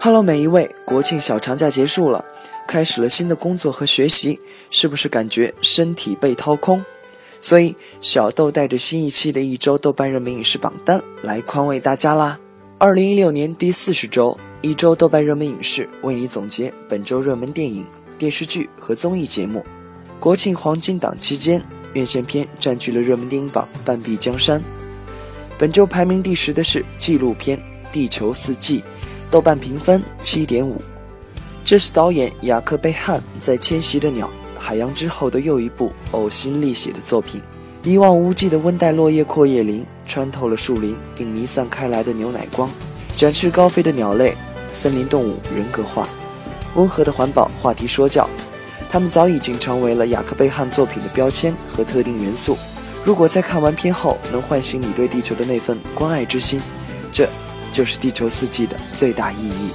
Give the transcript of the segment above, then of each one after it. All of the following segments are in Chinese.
Hello，每一位，国庆小长假结束了，开始了新的工作和学习，是不是感觉身体被掏空？所以小豆带着新一期的一周豆瓣热门影视榜单来宽慰大家啦。二零一六年第四十周，一周豆瓣热门影视为你总结本周热门电影、电视剧和综艺节目。国庆黄金档期间，院线片占据了热门电影榜半壁江山。本周排名第十的是纪录片《地球四季》。豆瓣评分七点五，这是导演雅克贝汉在《迁徙的鸟》《海洋之后》的又一部呕心沥血的作品。一望无际的温带落叶阔叶林，穿透了树林并弥散开来的牛奶光，展翅高飞的鸟类，森林动物人格化，温和的环保话题说教，它们早已经成为了雅克贝汉作品的标签和特定元素。如果在看完片后能唤醒你对地球的那份关爱之心，这。就是《地球四季》的最大意义。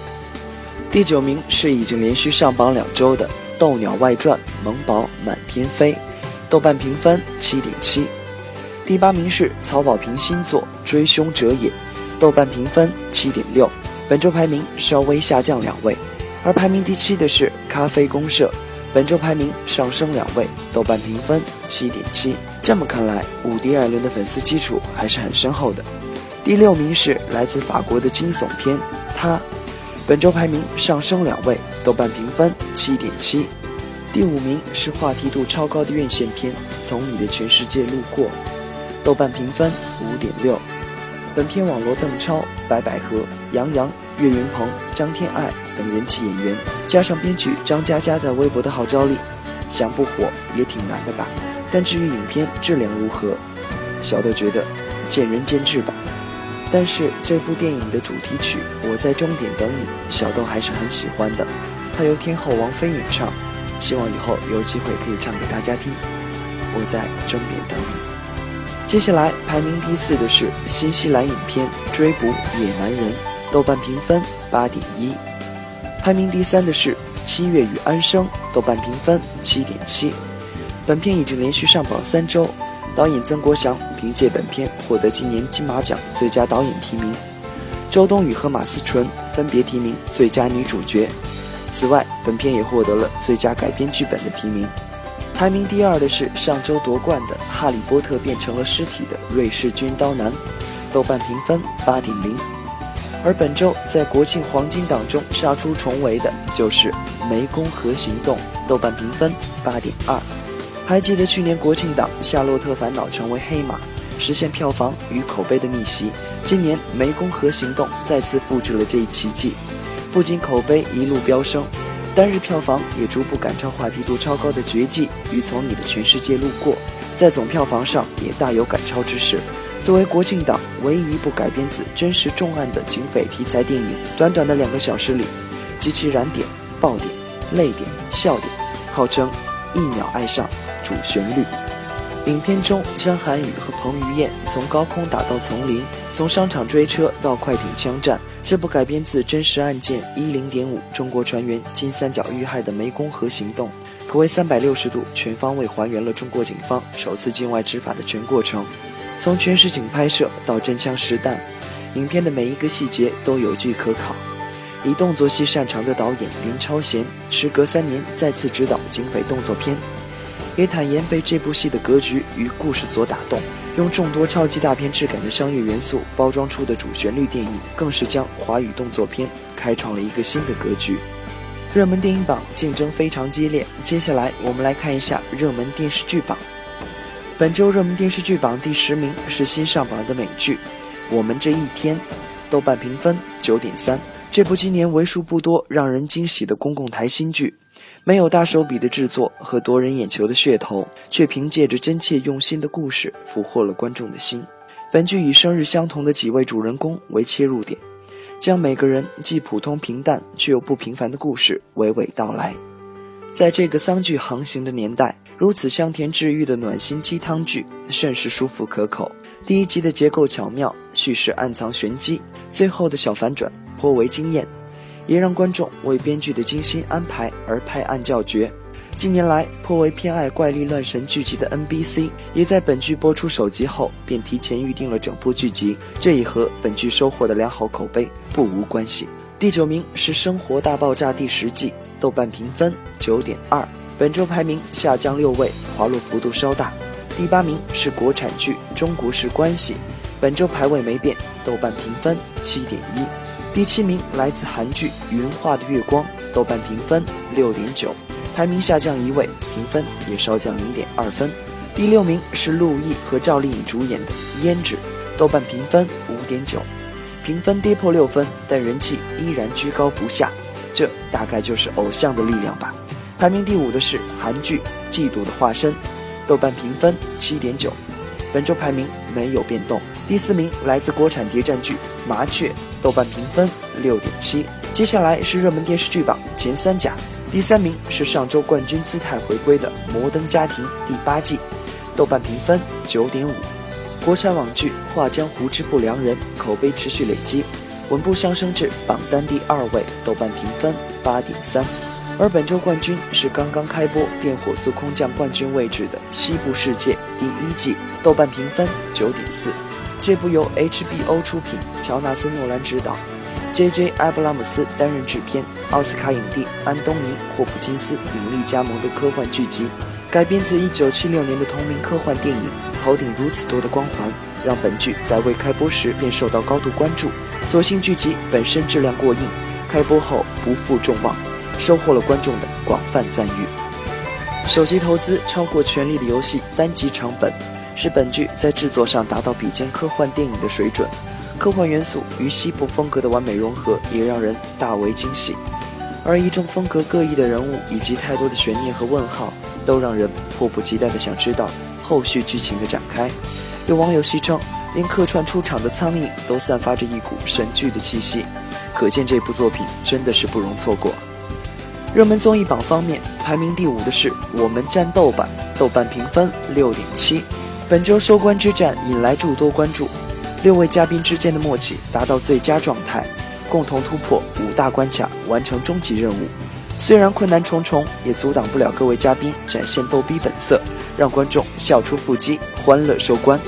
第九名是已经连续上榜两周的《斗鸟外传》，萌宝满天飞，豆瓣评分七点七。第八名是曹保平新作《追凶者也》，豆瓣评分七点六，本周排名稍微下降两位。而排名第七的是《咖啡公社》，本周排名上升两位，豆瓣评分七点七。这么看来，伍迪·艾伦的粉丝基础还是很深厚的。第六名是来自法国的惊悚片《他》，本周排名上升两位，豆瓣评分七点七。第五名是话题度超高的院线片《从你的全世界路过》，豆瓣评分五点六。本片网罗邓超、白百合、杨洋、岳云鹏、张天爱等人气演员，加上编剧张嘉佳在微博的号召力，想不火也挺难的吧？但至于影片质量如何，小豆觉得见仁见智吧。但是这部电影的主题曲《我在终点等你》，小豆还是很喜欢的。它由天后王菲演唱，希望以后有机会可以唱给大家听。我在终点等你。接下来排名第四的是新西兰影片《追捕野蛮人》，豆瓣评分八点一。排名第三的是《七月与安生》，豆瓣评分七点七。本片已经连续上榜三周。导演曾国祥凭借本片获得今年金马奖最佳导演提名，周冬雨和马思纯分别提名最佳女主角。此外，本片也获得了最佳改编剧本的提名。排名第二的是上周夺冠的《哈利波特变成了尸体》的瑞士军刀男，豆瓣评分八点零。而本周在国庆黄金档中杀出重围的就是《湄公河行动》，豆瓣评分八点二。还记得去年国庆档《夏洛特烦恼》成为黑马，实现票房与口碑的逆袭。今年《湄公河行动》再次复制了这一奇迹，不仅口碑一路飙升，单日票房也逐步赶超话题度超高的《绝技》与《从你的全世界路过》，在总票房上也大有赶超之势。作为国庆档唯一一部改编自真实重案的警匪题材电影，短短的两个小时里，极其燃点、爆点、泪点、笑点，号称一秒爱上。主旋律，影片中张涵予和彭于晏从高空打到丛林，从商场追车到快艇枪战。这部改编自真实案件一零点五中国船员金三角遇害的湄公河行动，可谓三百六十度全方位还原了中国警方首次境外执法的全过程，从全实景拍摄到真枪实弹，影片的每一个细节都有据可考。以动作戏擅长的导演林超贤，时隔三年再次执导警匪动作片。也坦言被这部戏的格局与故事所打动，用众多超级大片质感的商业元素包装出的主旋律电影，更是将华语动作片开创了一个新的格局。热门电影榜竞争非常激烈，接下来我们来看一下热门电视剧榜。本周热门电视剧榜第十名是新上榜的美剧《我们这一天》，豆瓣评分九点三。这部今年为数不多让人惊喜的公共台新剧。没有大手笔的制作和夺人眼球的噱头，却凭借着真切用心的故事俘获了观众的心。本剧以生日相同的几位主人公为切入点，将每个人既普通平淡却又不平凡的故事娓娓道来。在这个丧剧横行的年代，如此香甜治愈的暖心鸡汤剧甚是舒服可口。第一集的结构巧妙，叙事暗藏玄机，最后的小反转颇为惊艳。也让观众为编剧的精心安排而拍案叫绝。近年来颇为偏爱怪力乱神剧集的 NBC，也在本剧播出首集后便提前预定了整部剧集，这也和本剧收获的良好口碑不无关系。第九名是《生活大爆炸》第十季，豆瓣评分九点二，本周排名下降六位，滑落幅度稍大。第八名是国产剧《中国式关系》，本周排位没变，豆瓣评分七点一。第七名来自韩剧《云画的月光》，豆瓣评分六点九，排名下降一位，评分也稍降零点二分。第六名是陆毅和赵丽颖主演的《胭脂》，豆瓣评分五点九，评分跌破六分，但人气依然居高不下，这大概就是偶像的力量吧。排名第五的是韩剧《嫉妒的化身》。豆瓣评分七点九，本周排名没有变动。第四名来自国产谍战剧《麻雀》，豆瓣评分六点七。接下来是热门电视剧榜前三甲，第三名是上周冠军姿态回归的《摩登家庭》第八季，豆瓣评分九点五。国产网剧《画江湖之不良人》口碑持续累积，稳步上升至榜单第二位，豆瓣评分八点三。而本周冠军是刚刚开播便火速空降冠军位置的《西部世界》第一季，豆瓣评分九点四。这部由 HBO 出品、乔纳森·诺兰执导、J.J. 埃布拉姆斯担任制片、奥斯卡影帝安东尼·霍普金斯鼎力加盟的科幻剧集，改编自1976年的同名科幻电影，头顶如此多的光环，让本剧在未开播时便受到高度关注。所幸剧集本身质量过硬，开播后不负众望。收获了观众的广泛赞誉。首集投资超过《权力的游戏》单集成本，使本剧在制作上达到比肩科幻电影的水准。科幻元素与西部风格的完美融合，也让人大为惊喜。而一众风格各异的人物以及太多的悬念和问号，都让人迫不及待地想知道后续剧情的展开。有网友戏称，连客串出场的苍蝇都散发着一股神剧的气息，可见这部作品真的是不容错过。热门综艺榜方面，排名第五的是《我们战斗吧》，豆瓣评分六点七。本周收官之战引来诸多关注，六位嘉宾之间的默契达到最佳状态，共同突破五大关卡，完成终极任务。虽然困难重重，也阻挡不了各位嘉宾展现逗逼本色，让观众笑出腹肌，欢乐收官。《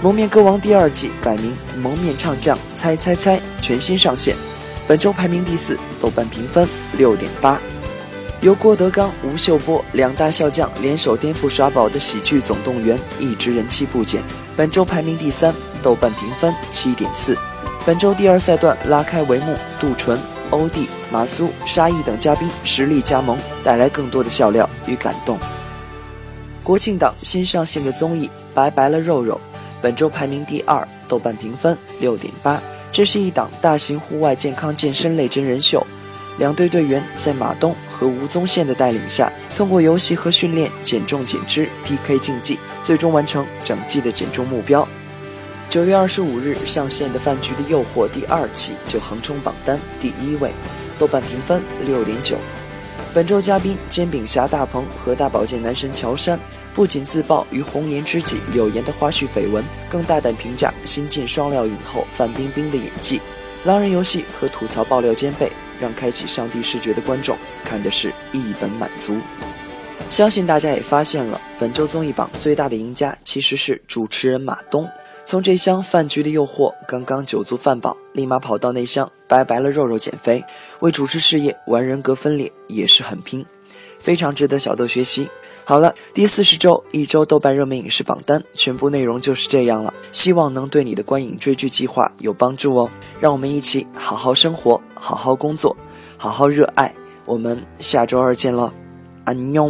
蒙面歌王》第二季改名《蒙面唱将猜猜猜》，全新上线，本周排名第四，豆瓣评分六点八。由郭德纲、吴秀波两大笑将联手颠覆耍宝的喜剧总动员一直人气不减，本周排名第三，豆瓣评分七点四。本周第二赛段拉开帷幕，杜淳、欧弟、马苏、沙溢等嘉宾实力加盟，带来更多的笑料与感动。国庆档新上线的综艺《拜拜了肉肉》，本周排名第二，豆瓣评分六点八。这是一档大型户外健康健身类真人秀。两队队员在马东和吴宗宪的带领下，通过游戏和训练减重减脂、PK 竞技，最终完成整季的减重目标。九月二十五日上线的《饭局的诱惑》第二期就横冲榜单第一位，豆瓣评分六点九。本周嘉宾煎饼侠大鹏和大保健男神乔杉，不仅自曝与红颜知己柳岩的花絮绯闻，更大胆评价新晋双料影后范冰冰的演技。狼人游戏和吐槽爆料兼备。让开启上帝视觉的观众看的是一本满足。相信大家也发现了，本周综艺榜最大的赢家其实是主持人马东。从这箱饭局的诱惑刚刚酒足饭饱，立马跑到那箱拜拜了肉肉减肥，为主持事业玩人格分裂也是很拼，非常值得小豆学习。好了，第四十周一周豆瓣热门影视榜单全部内容就是这样了，希望能对你的观影追剧计划有帮助哦。让我们一起好好生活，好好工作，好好热爱。我们下周二见喽，安妞。